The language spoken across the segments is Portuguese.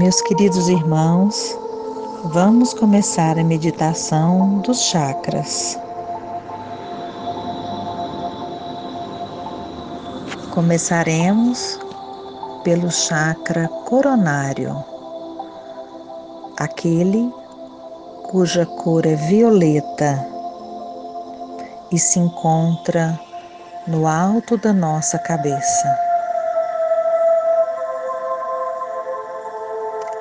Meus queridos irmãos, vamos começar a meditação dos chakras. Começaremos pelo chakra coronário, aquele cuja cor é violeta e se encontra no alto da nossa cabeça.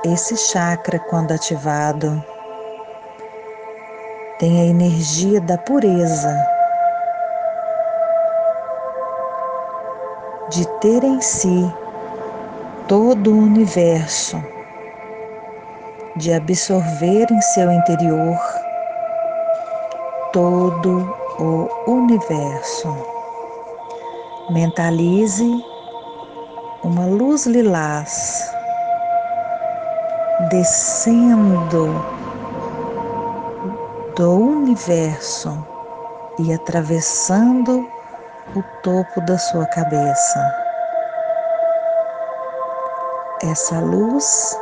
Esse chakra, quando ativado, tem a energia da pureza, de ter em si todo o universo, de absorver em seu interior todo o universo. Mentalize uma luz lilás descendo do universo e atravessando o topo da sua cabeça. Essa luz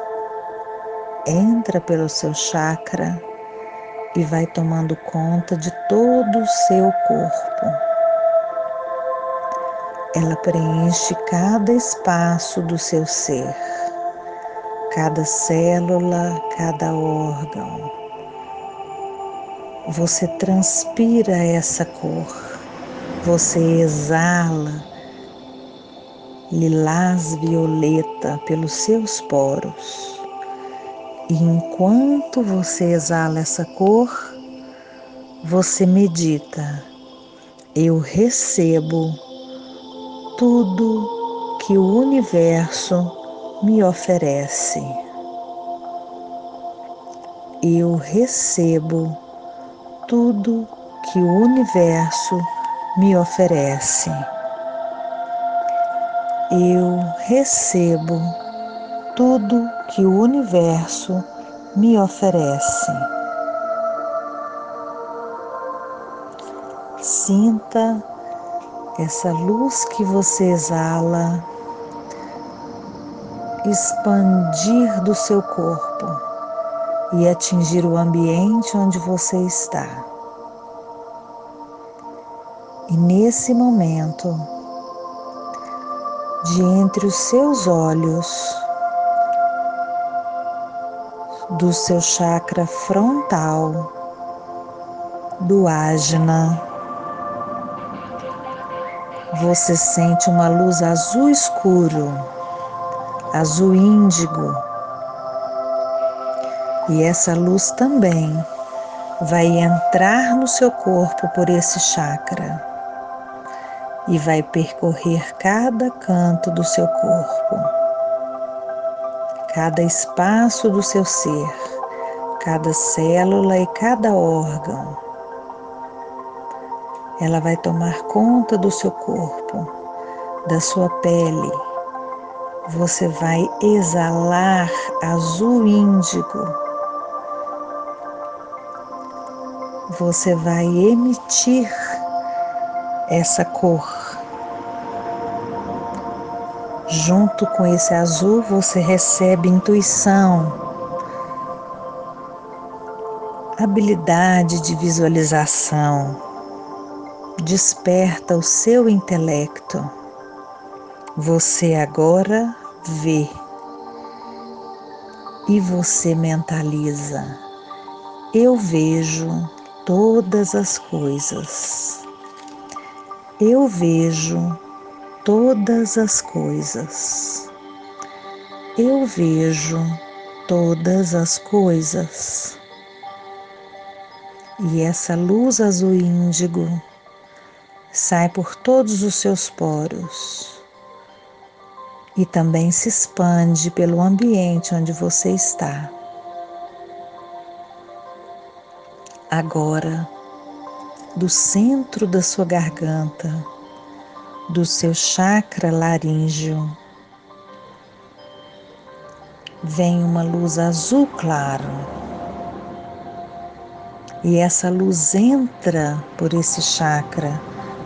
entra pelo seu chakra e vai tomando conta de todo o seu corpo. Ela preenche cada espaço do seu ser cada célula, cada órgão. Você transpira essa cor, você exala lilás violeta pelos seus poros. E enquanto você exala essa cor, você medita. Eu recebo tudo que o universo me oferece. Eu recebo tudo que o universo me oferece. Eu recebo tudo que o universo me oferece. Sinta essa luz que você exala expandir do seu corpo e atingir o ambiente onde você está. E nesse momento, de entre os seus olhos, do seu chakra frontal, do ajna, você sente uma luz azul escuro azul índigo. E essa luz também vai entrar no seu corpo por esse chakra e vai percorrer cada canto do seu corpo, cada espaço do seu ser, cada célula e cada órgão. Ela vai tomar conta do seu corpo, da sua pele, você vai exalar azul índigo. Você vai emitir essa cor. Junto com esse azul, você recebe intuição, habilidade de visualização, desperta o seu intelecto você agora vê e você mentaliza. Eu vejo todas as coisas. Eu vejo todas as coisas. Eu vejo todas as coisas. E essa luz azul índigo sai por todos os seus poros e também se expande pelo ambiente onde você está. Agora, do centro da sua garganta, do seu chakra laríngeo, vem uma luz azul claro. E essa luz entra por esse chakra,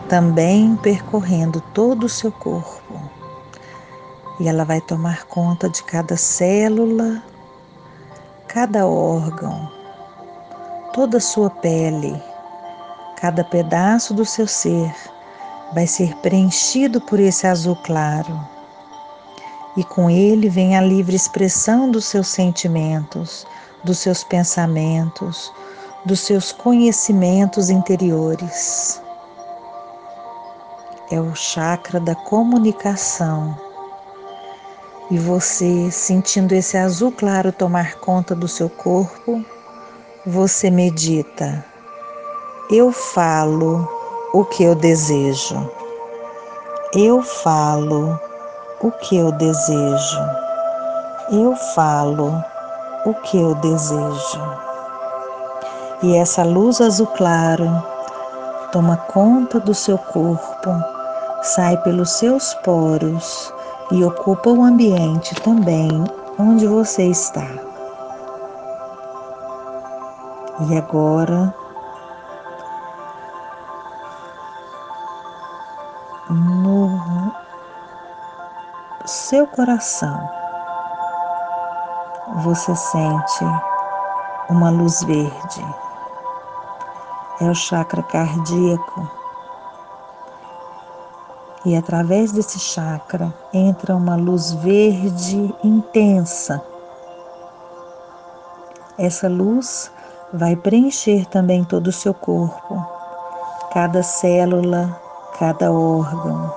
também percorrendo todo o seu corpo e ela vai tomar conta de cada célula, cada órgão, toda a sua pele, cada pedaço do seu ser vai ser preenchido por esse azul claro. E com ele vem a livre expressão dos seus sentimentos, dos seus pensamentos, dos seus conhecimentos interiores. É o chakra da comunicação. E você, sentindo esse azul claro tomar conta do seu corpo, você medita. Eu falo o que eu desejo. Eu falo o que eu desejo. Eu falo o que eu desejo. E essa luz azul claro toma conta do seu corpo, sai pelos seus poros e ocupa o ambiente também onde você está. E agora no seu coração você sente uma luz verde. É o chakra cardíaco. E através desse chakra entra uma luz verde intensa. Essa luz vai preencher também todo o seu corpo, cada célula, cada órgão,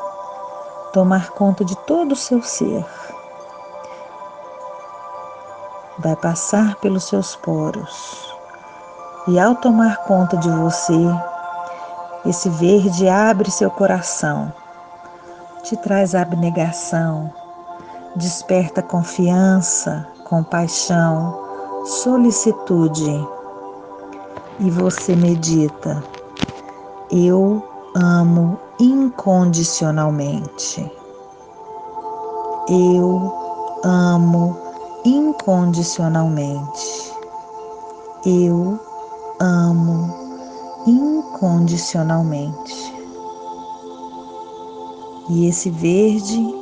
tomar conta de todo o seu ser. Vai passar pelos seus poros e, ao tomar conta de você, esse verde abre seu coração, te traz abnegação, desperta confiança, compaixão, solicitude e você medita. Eu amo incondicionalmente. Eu amo incondicionalmente. Eu amo incondicionalmente. E esse verde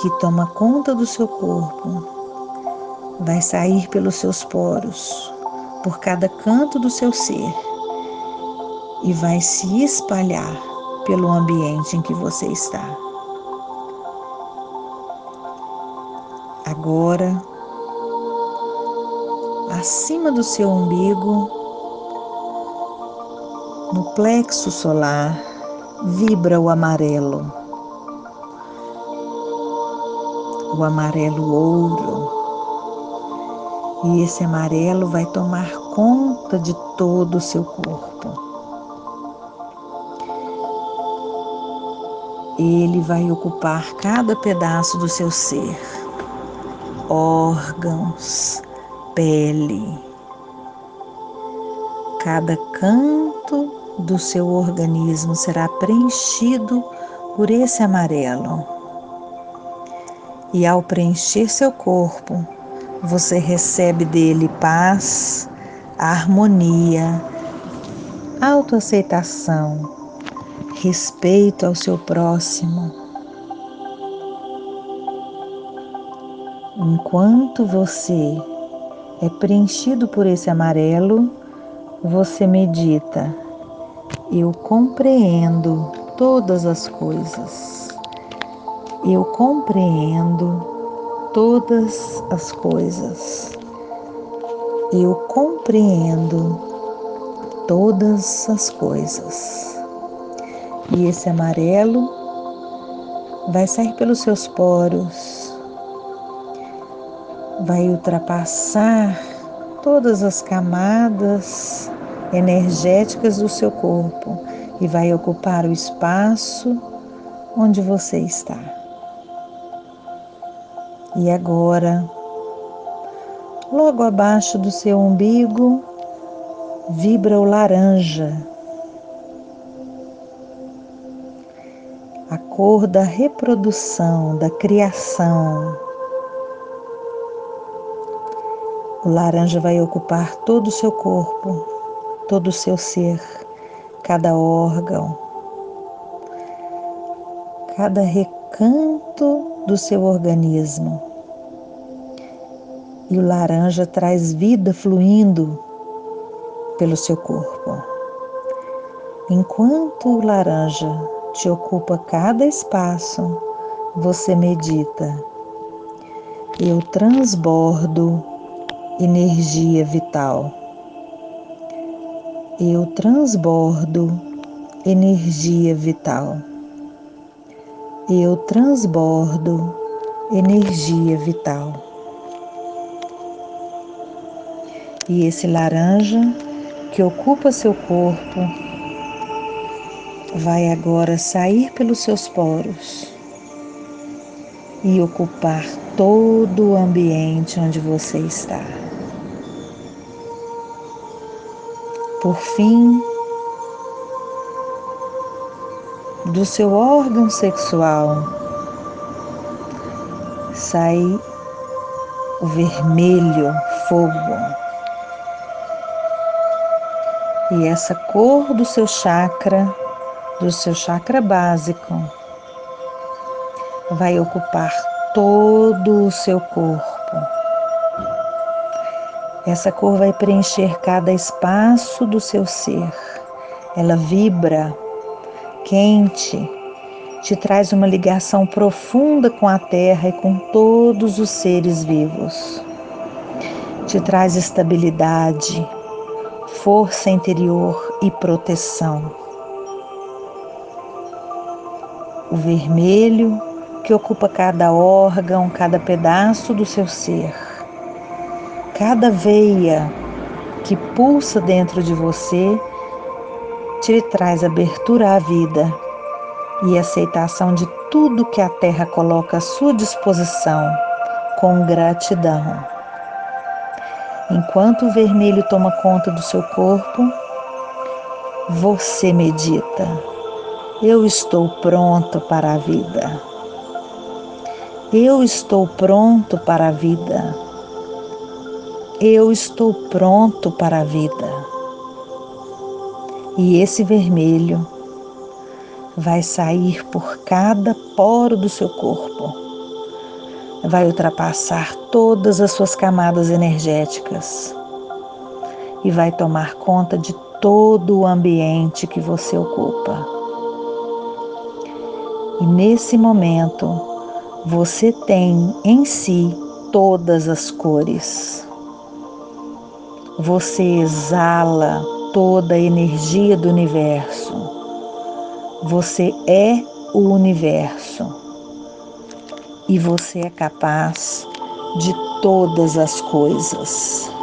que toma conta do seu corpo vai sair pelos seus poros, por cada canto do seu ser e vai se espalhar pelo ambiente em que você está. Agora, acima do seu umbigo, no plexo solar, vibra o amarelo. O amarelo ouro. E esse amarelo vai tomar conta de todo o seu corpo. Ele vai ocupar cada pedaço do seu ser, órgãos, pele, cada canto do seu organismo será preenchido por esse amarelo. E ao preencher seu corpo, você recebe dele paz, harmonia, autoaceitação, respeito ao seu próximo. Enquanto você é preenchido por esse amarelo, você medita. Eu compreendo todas as coisas. Eu compreendo todas as coisas. Eu compreendo todas as coisas. E esse amarelo vai sair pelos seus poros, vai ultrapassar todas as camadas energéticas do seu corpo e vai ocupar o espaço onde você está. E agora, logo abaixo do seu umbigo, vibra o laranja a cor da reprodução, da criação. O laranja vai ocupar todo o seu corpo, todo o seu ser, cada órgão, cada recanto do seu organismo. E o laranja traz vida fluindo pelo seu corpo. Enquanto o laranja te ocupa cada espaço, você medita. Eu transbordo energia vital. Eu transbordo energia vital. Eu transbordo energia vital. E esse laranja que ocupa seu corpo vai agora sair pelos seus poros e ocupar todo o ambiente onde você está. Por fim, do seu órgão sexual sai o vermelho fogo. E essa cor do seu chakra, do seu chakra básico, vai ocupar todo o seu corpo. Essa cor vai preencher cada espaço do seu ser. Ela vibra quente te traz uma ligação profunda com a terra e com todos os seres vivos. Te traz estabilidade, força interior e proteção. O vermelho que ocupa cada órgão, cada pedaço do seu ser, cada veia que pulsa dentro de você te traz abertura à vida e aceitação de tudo que a terra coloca à sua disposição com gratidão. Enquanto o vermelho toma conta do seu corpo, você medita. Eu estou pronto para a vida. Eu estou pronto para a vida. Eu estou pronto para a vida. E esse vermelho vai sair por cada poro do seu corpo, vai ultrapassar todas as suas camadas energéticas e vai tomar conta de todo o ambiente que você ocupa. E nesse momento, você tem em si todas as cores. Você exala toda a energia do universo. Você é o universo e você é capaz de todas as coisas.